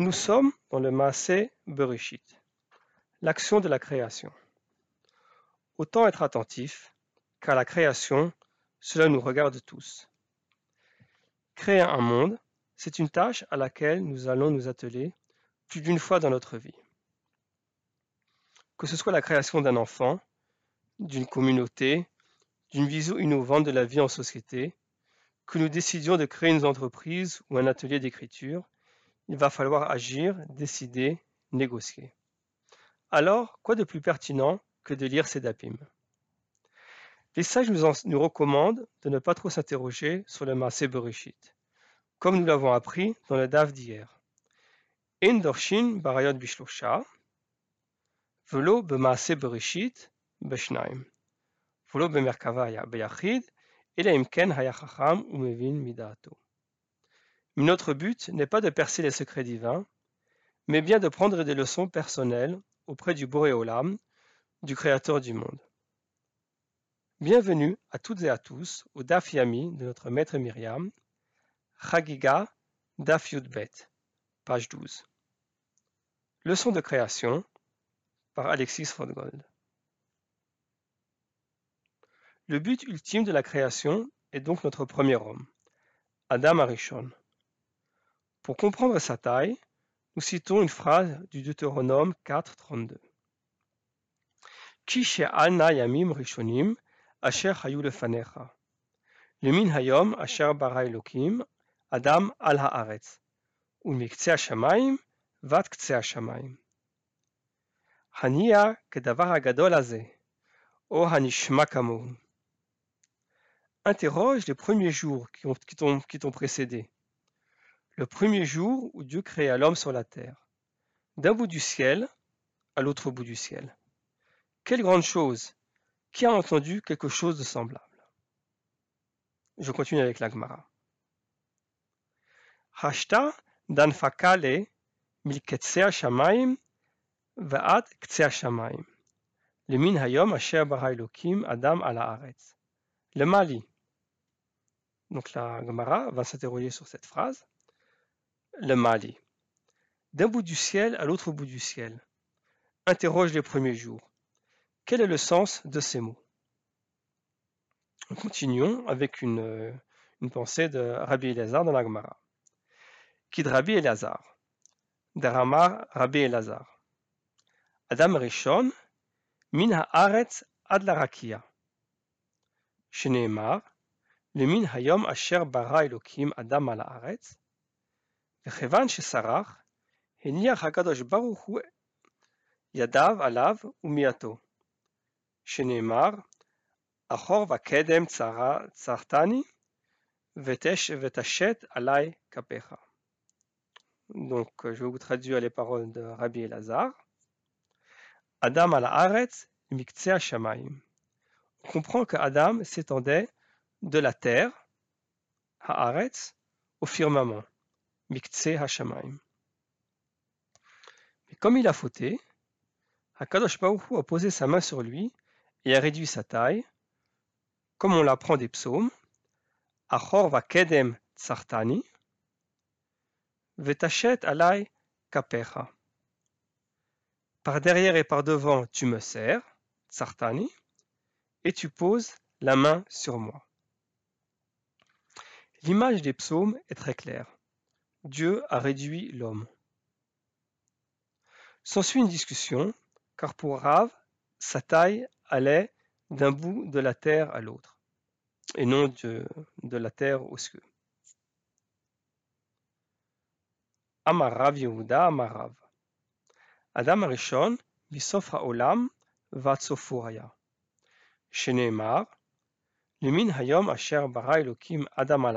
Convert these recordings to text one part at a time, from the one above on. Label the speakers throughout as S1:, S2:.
S1: nous sommes dans le massé Bereshit, l'action de la création. Autant être attentif, car la création, cela nous regarde tous. Créer un monde, c'est une tâche à laquelle nous allons nous atteler plus d'une fois dans notre vie. Que ce soit la création d'un enfant, d'une communauté, d'une vision innovante de la vie en société, que nous décidions de créer une entreprise ou un atelier d'écriture, il va falloir agir, décider, négocier. Alors, quoi de plus pertinent que de lire ces DAPIM Les sages nous, recommandent de ne pas trop s'interroger sur le Maaseh Bereshit, comme nous l'avons appris dans le DAF d'hier. Endorshin barayot bereshit notre but n'est pas de percer les secrets divins, mais bien de prendre des leçons personnelles auprès du Boréolam, du Créateur du monde. Bienvenue à toutes et à tous au Dafyami de notre maître Myriam, Chagiga Daf page 12. Leçon de création par Alexis von Le but ultime de la création est donc notre premier homme, Adam Arishon. Pour comprendre sa taille, nous citons une phrase du Deutéronome 4.32. Ki she'alna yamim rishonim asher hayu lefanecha. Lemin hayom asher bara elokim adam al haaretz. ומקצה השמיים ha-shamayim. השמיים. kedavar כדבר gadol הזה, או הנשמע כמוהו. Interroge les premiers jours qui t'ont précédé le premier jour où Dieu créa l'homme sur la terre, d'un bout du ciel à l'autre bout du ciel. Quelle grande chose Qui a entendu quelque chose de semblable Je continue avec la Hashta shamaim Le hayom asher adam Le Mali. Donc la Gemara va s'interroger sur cette phrase le Mali, d'un bout du ciel à l'autre bout du ciel, interroge les premiers jours. Quel est le sens de ces mots Continuons avec euh, une, pensée de Rabbi Elazar dans l'Agmara. Qui de Rabbi Elazar Daramar Rabbi Elazar. Adam Rishon, Min Haaretz Ad la Rakia. le Min Hayom Asher Bara Elokim Adam al revanche Sarah, Henia Hakadosh Baruchu Yadav Alav Umiato. Sheneimar, va kedem Tsara Tsartani, Vetesh Vetashet Alai Kapecha. Donc, euh, je vais vous traduire les paroles de Rabbi Elazar. Adam à la Haaretz, Mikzea Shamaim. On comprend que Adam s'étendait de la terre, à Haaretz, au firmament. Mais comme il a fauté, Hakadosh Baruch a posé sa main sur lui et a réduit sa taille, comme on l'apprend des psaumes, Achor va kedem tsartani, vetachet alai kapecha. Par derrière et par devant, tu me sers, tsartani, et tu poses la main sur moi. L'image des psaumes est très claire. Dieu a réduit l'homme. S'ensuit une discussion, car pour Rav, sa taille allait d'un bout de la terre à l'autre, et non de, de la terre au ciel. Amar Rav Yehuda, Amar Rav. Adam Arishon, bisofra Haolam, Vatsofuraya. Sheneemar, Lumin Hayom Asher Bara Adam al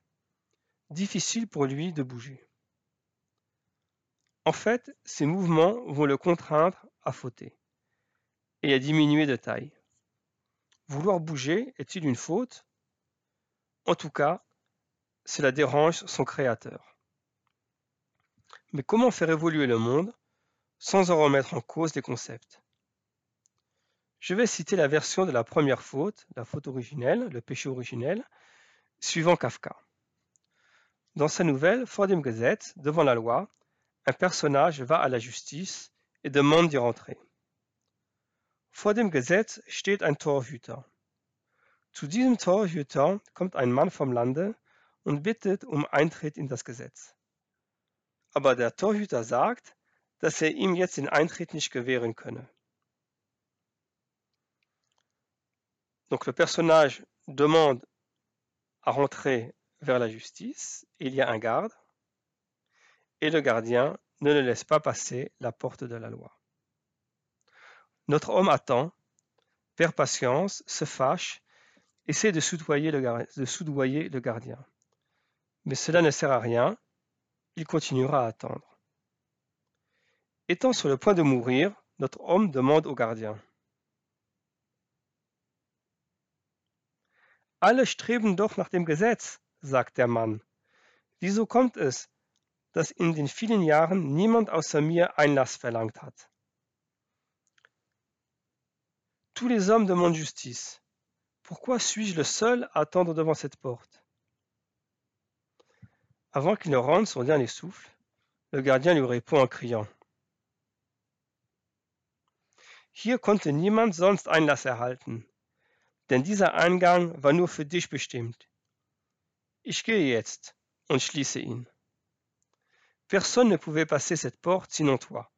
S1: difficile pour lui de bouger. En fait, ces mouvements vont le contraindre à fauter et à diminuer de taille. Vouloir bouger est-il une faute En tout cas, cela dérange son créateur. Mais comment faire évoluer le monde sans en remettre en cause les concepts Je vais citer la version de la première faute, la faute originelle, le péché originel, suivant Kafka. Dans ces nouvelles, Fordham Gazette, devant la loi, un personnage va à la justice et demande d'y rentrer. Vor dem Gesetz steht ein Torhüter. Zu diesem Torhüter kommt ein Mann vom Lande und bittet um Eintritt in das Gesetz. Aber der Torhüter sagt, dass er ihm jetzt den Eintritt nicht gewähren könne. Donc le personnage demande à rentrer vers la justice, il y a un garde, et le gardien ne le laisse pas passer la porte de la loi. Notre homme attend, perd patience, se fâche, essaie de soudoyer le, gardien. Mais cela ne sert à rien, il continuera à attendre. Étant sur le point de mourir, notre homme demande au gardien. Alle streben doch nach dem Gesetz, sagt der Mann. Wieso kommt es, dass in den vielen Jahren niemand außer mir Einlass verlangt hat? Tous les hommes demandent justice. Pourquoi suis-je le seul à attendre devant cette porte Avant qu'il ne rende son dernier souffle, le gardien lui répond en criant. Hier konnte niemand sonst Einlass erhalten, denn dieser Eingang war nur für dich bestimmt. Personne ne pouvait passer cette porte sinon toi.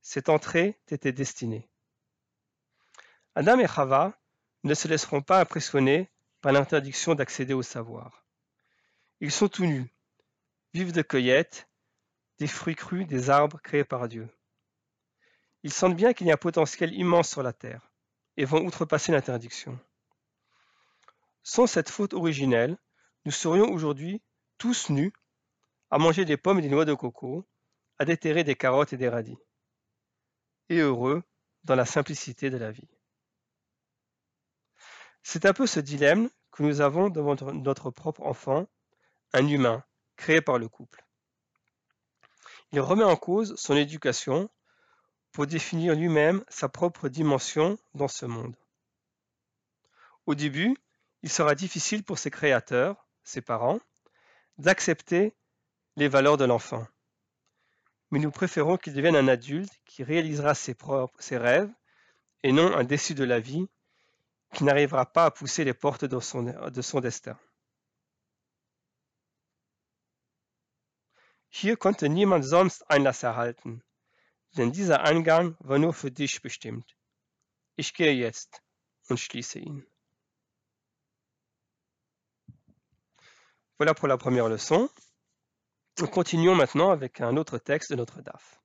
S1: Cette entrée t'était destinée. Adam et Chava ne se laisseront pas impressionner par l'interdiction d'accéder au savoir. Ils sont tout nus, vivent de cueillettes, des fruits crus des arbres créés par Dieu. Ils sentent bien qu'il y a un potentiel immense sur la terre et vont outrepasser l'interdiction. Sans cette faute originelle, nous serions aujourd'hui tous nus, à manger des pommes et des noix de coco, à déterrer des carottes et des radis, et heureux dans la simplicité de la vie. C'est un peu ce dilemme que nous avons devant notre propre enfant, un humain créé par le couple. Il remet en cause son éducation pour définir lui-même sa propre dimension dans ce monde. Au début, il sera difficile pour ses créateurs, ses parents, d'accepter les valeurs de l'enfant. Mais nous préférons qu'il devienne un adulte qui réalisera ses, propres, rêves et non un déçu de la vie qui n'arrivera pas à pousser les portes de son, de son destin. Hier konnte niemand sonst Einlass erhalten, denn dieser Eingang war nur für dich bestimmt. Ich gehe jetzt und schließe ihn. Voilà pour la première leçon. Continuons maintenant avec un autre texte de notre DAF.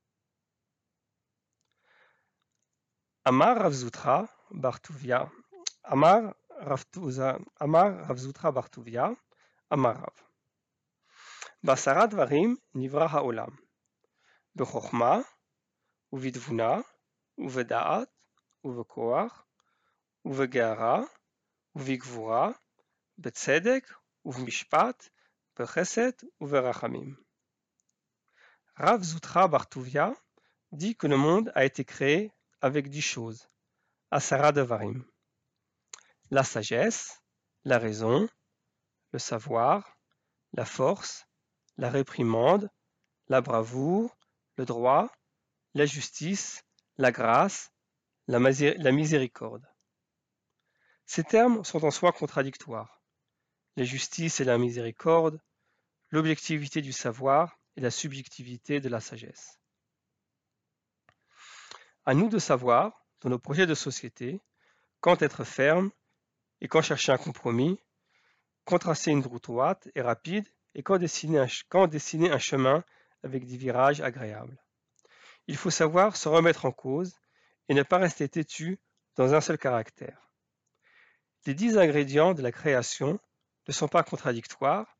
S1: Amar Ravzutra Bartuvia. Amar Ravtuza. Amar Ravzutra Bartuvia. Amar Rav. Basarat varim Nivra Haolam. Bechokma Uvidvuna. Uvedaat. uvekoar Uvegeara. Uvigvura. Betzedek. Rav Zutra Bartouvia dit que le monde a été créé avec dix choses, Asara Devarim. La sagesse, la raison, le savoir, la force, la réprimande, la bravoure, le droit, la justice, la grâce, la miséricorde. Ces termes sont en soi contradictoires la justice et la miséricorde, l'objectivité du savoir et la subjectivité de la sagesse. À nous de savoir, dans nos projets de société, quand être ferme et quand chercher un compromis, quand tracer une route droite et rapide et quand dessiner un, quand dessiner un chemin avec des virages agréables. Il faut savoir se remettre en cause et ne pas rester têtu dans un seul caractère. Les dix ingrédients de la création ne sont pas contradictoires,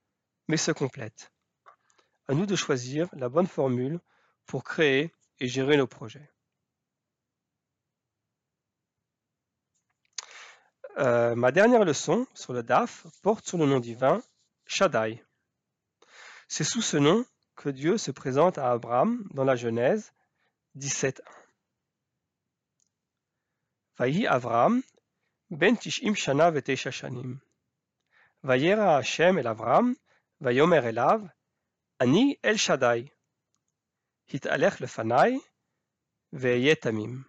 S1: mais se complètent. À nous de choisir la bonne formule pour créer et gérer nos projets. Euh, ma dernière leçon sur le DAF porte sur le nom divin Shaddai. C'est sous ce nom que Dieu se présente à Abraham dans la Genèse 17.1. Vayi abraham ben tishim shana shanim. Vayera Hashem el Avram, el elav, Ani el Shaddai. Hitalech lefanai, Veyetamim.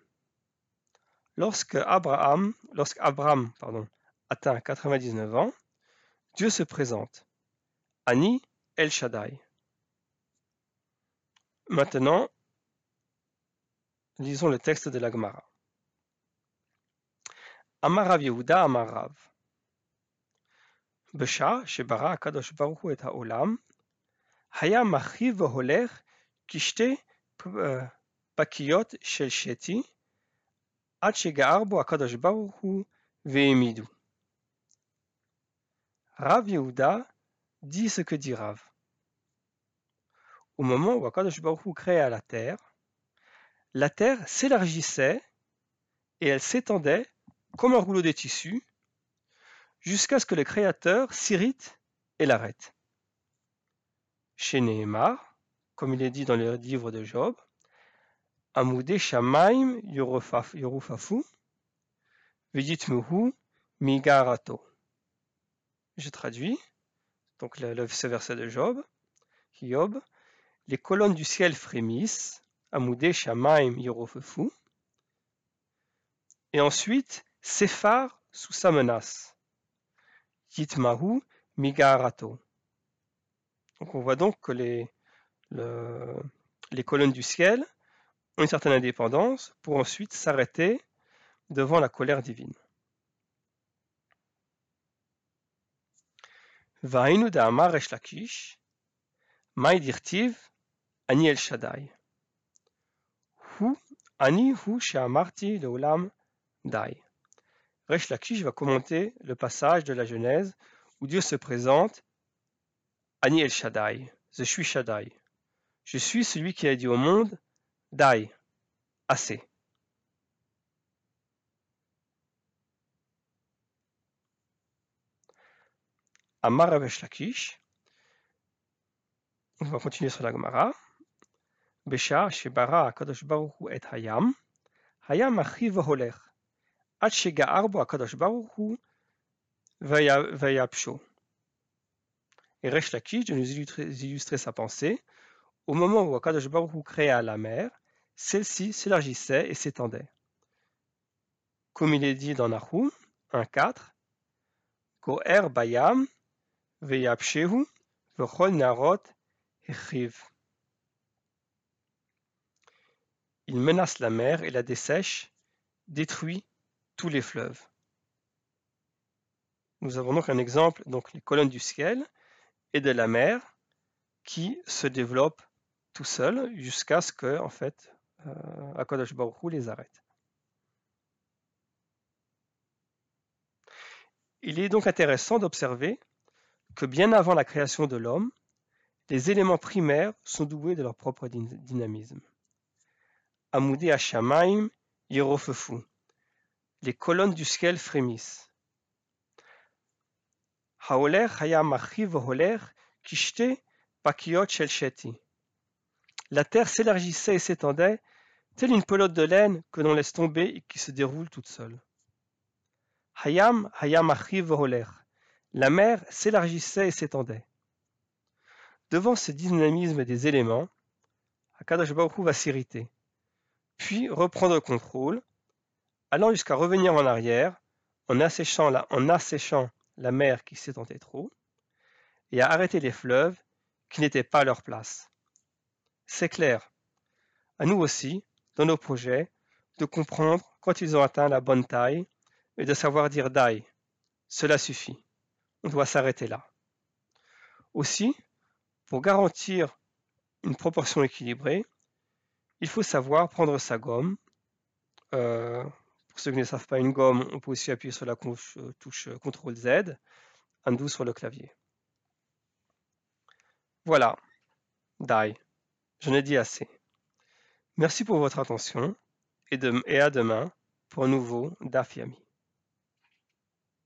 S1: Lorsque Abraham, lorsque Abraham pardon, atteint 99 ans, Dieu se présente. Ani El Shaddai. Maintenant, lisons le texte de la Gemara. Amarav Yehuda Amarav. Bshah, Shabara Kadosh Baruch Hu et Haolam, Hayamachiv v'Holer kistei pakiot shel Sheti, Atshegar bo Akadosh Baruch Hu Rav Yehuda dit ce que dit Rav. Au moment où Akadosh Baruch crée la Terre, la Terre s'élargissait et elle s'étendait comme un rouleau de tissu jusqu'à ce que le Créateur s'irrite et l'arrête. Chez Nehemar, comme il est dit dans le livre de Job, Amoudé Shamaim Yorufafu, Viditmuhu Migarato. Je traduis donc le, le, ce verset de Job, Job, les colonnes du ciel frémissent, Amoudé Shamaim Yorufafu, et ensuite séphare sous sa menace. Migarato. Donc on voit donc que les, les colonnes du ciel ont une certaine indépendance pour ensuite s'arrêter devant la colère divine. Vainu da'amar Resh Lakish, Ani El Shaddai. Hu, Ani Hu Sheamarti Leolam Dai. Reich Lakish va commenter le passage de la Genèse où Dieu se présente Ani Shaddai, je suis Shaddai. Je suis celui qui a dit au monde Dai, assez. Amara Reich Lakish, on va continuer sur la Gemara. Besha Shebara Kadosh Baruch et Hayam, Hayam Achiv arbo Et reste de nous illustrer sa pensée. Au moment où Akadosh Baruch créa la mer, celle-ci s'élargissait et s'étendait. Comme il est dit dans Nahum 1.4, er Bayam Il menace la mer et la dessèche, détruit tous les fleuves. Nous avons donc un exemple, donc les colonnes du ciel et de la mer qui se développent tout seuls jusqu'à ce que, en fait, euh, les arrête. Il est donc intéressant d'observer que bien avant la création de l'homme, les éléments primaires sont doués de leur propre dynamisme. Amoudé Hashamaim, Yerofefu, les colonnes du ciel frémissent. Haoler kishte pakiot La terre s'élargissait et s'étendait, telle une pelote de laine que l'on laisse tomber et qui se déroule toute seule. Hayam hayam La mer s'élargissait et s'étendait. Devant ce dynamisme des éléments, Akadosh Baruch va s'irriter, puis reprendre le contrôle allant jusqu'à revenir en arrière en asséchant la, mer qui s'étendait trop et à arrêter les fleuves qui n'étaient pas à leur place. C'est clair, à nous aussi, dans nos projets, de comprendre quand ils ont atteint la bonne taille et de savoir dire die. Cela suffit. On doit s'arrêter là. Aussi, pour garantir une proportion équilibrée, il faut savoir prendre sa gomme, euh, pour ceux qui ne savent pas une gomme, on peut aussi appuyer sur la euh, touche euh, CTRL Z, doux sur le clavier. Voilà, die. J'en ai dit assez. Merci pour votre attention et, et à demain pour un nouveau DAFIAMI.